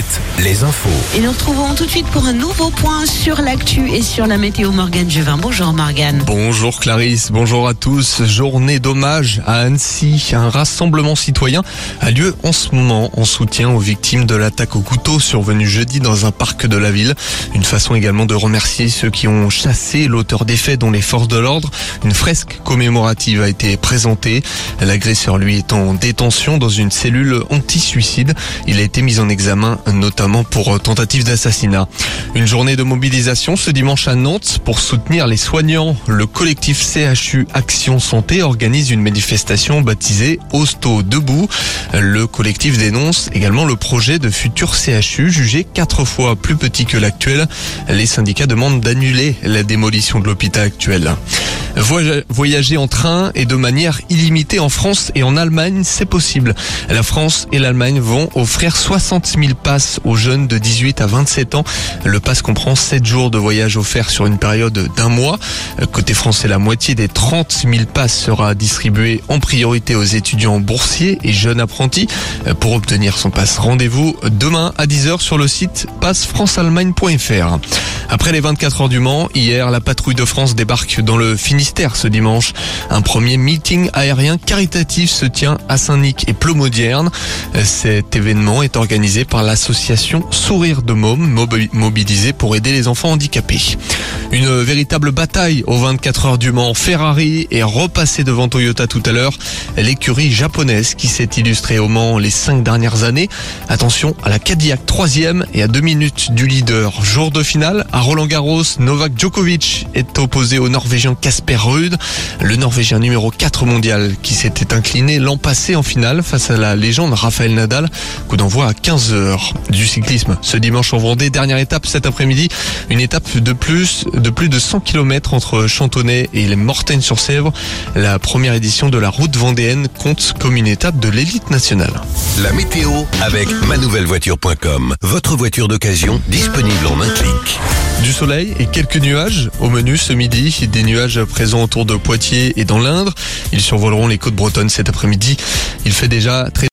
Alouette, les infos. Et nous retrouvons tout de suite pour un nouveau point sur l'actu et sur la météo Morgane Juvin. Bonjour Morgane. Bonjour Clarisse, bonjour à tous. Journée d'hommage à Annecy. Un rassemblement citoyen a lieu en ce moment en soutien aux victimes de l'attaque au couteau survenue jeudi dans un parc de la ville. Une façon également de remercier ceux qui ont chassé l'auteur des faits dont les forces de l'ordre. Une fresque commémorative a été présentée. L'agresseur lui est en détention dans une cellule anti-suicide. Il a été mis en examen notamment pour tentative d'assassinat. Une journée de mobilisation ce dimanche à Nantes pour soutenir les soignants. Le collectif CHU Action Santé organise une manifestation baptisée Hosto debout. Le collectif dénonce également le projet de futur CHU jugé quatre fois plus petit que l'actuel. Les syndicats demandent d'annuler la démolition de l'hôpital actuel. Voyager en train et de manière illimitée en France et en Allemagne, c'est possible. La France et l'Allemagne vont offrir 60 000 passes aux jeunes de 18 à 27 ans. Le pass comprend 7 jours de voyage offerts sur une période d'un mois. Côté français, la moitié des 30 000 passes sera distribuée en priorité aux étudiants boursiers et jeunes apprentis. Pour obtenir son passe, rendez-vous demain à 10h sur le site passefranceallemagne.fr. Après les 24 heures du Mans, hier, la patrouille de France débarque dans le Finistère ce dimanche. Un premier meeting aérien caritatif se tient à Saint-Nic et Plomodierne. Cet événement est organisé par l'association Sourire de Môme, mobilisée pour aider les enfants handicapés. Une véritable bataille aux 24 heures du Mans. Ferrari est repassé devant Toyota tout à l'heure. L'écurie japonaise qui s'est illustrée au Mans les cinq dernières années. Attention à la Cadillac troisième et à deux minutes du leader. Jour de finale Roland Garros, Novak Djokovic est opposé au Norvégien Casper Ruud, le Norvégien numéro 4 mondial qui s'était incliné l'an passé en finale face à la légende Rafael Nadal. Coup d'envoi à 15h du cyclisme. Ce dimanche en Vendée, dernière étape cet après-midi, une étape de plus de plus de 100 km entre Chantonnay et les Mortaines-sur-Sèvre. La première édition de la route vendéenne compte comme une étape de l'élite nationale. La météo avec manouvellevoiture.com. Votre voiture d'occasion disponible en un clic. Soleil et quelques nuages au menu ce midi. Des nuages présents autour de Poitiers et dans l'Indre. Ils survoleront les côtes bretonnes cet après-midi. Il fait déjà très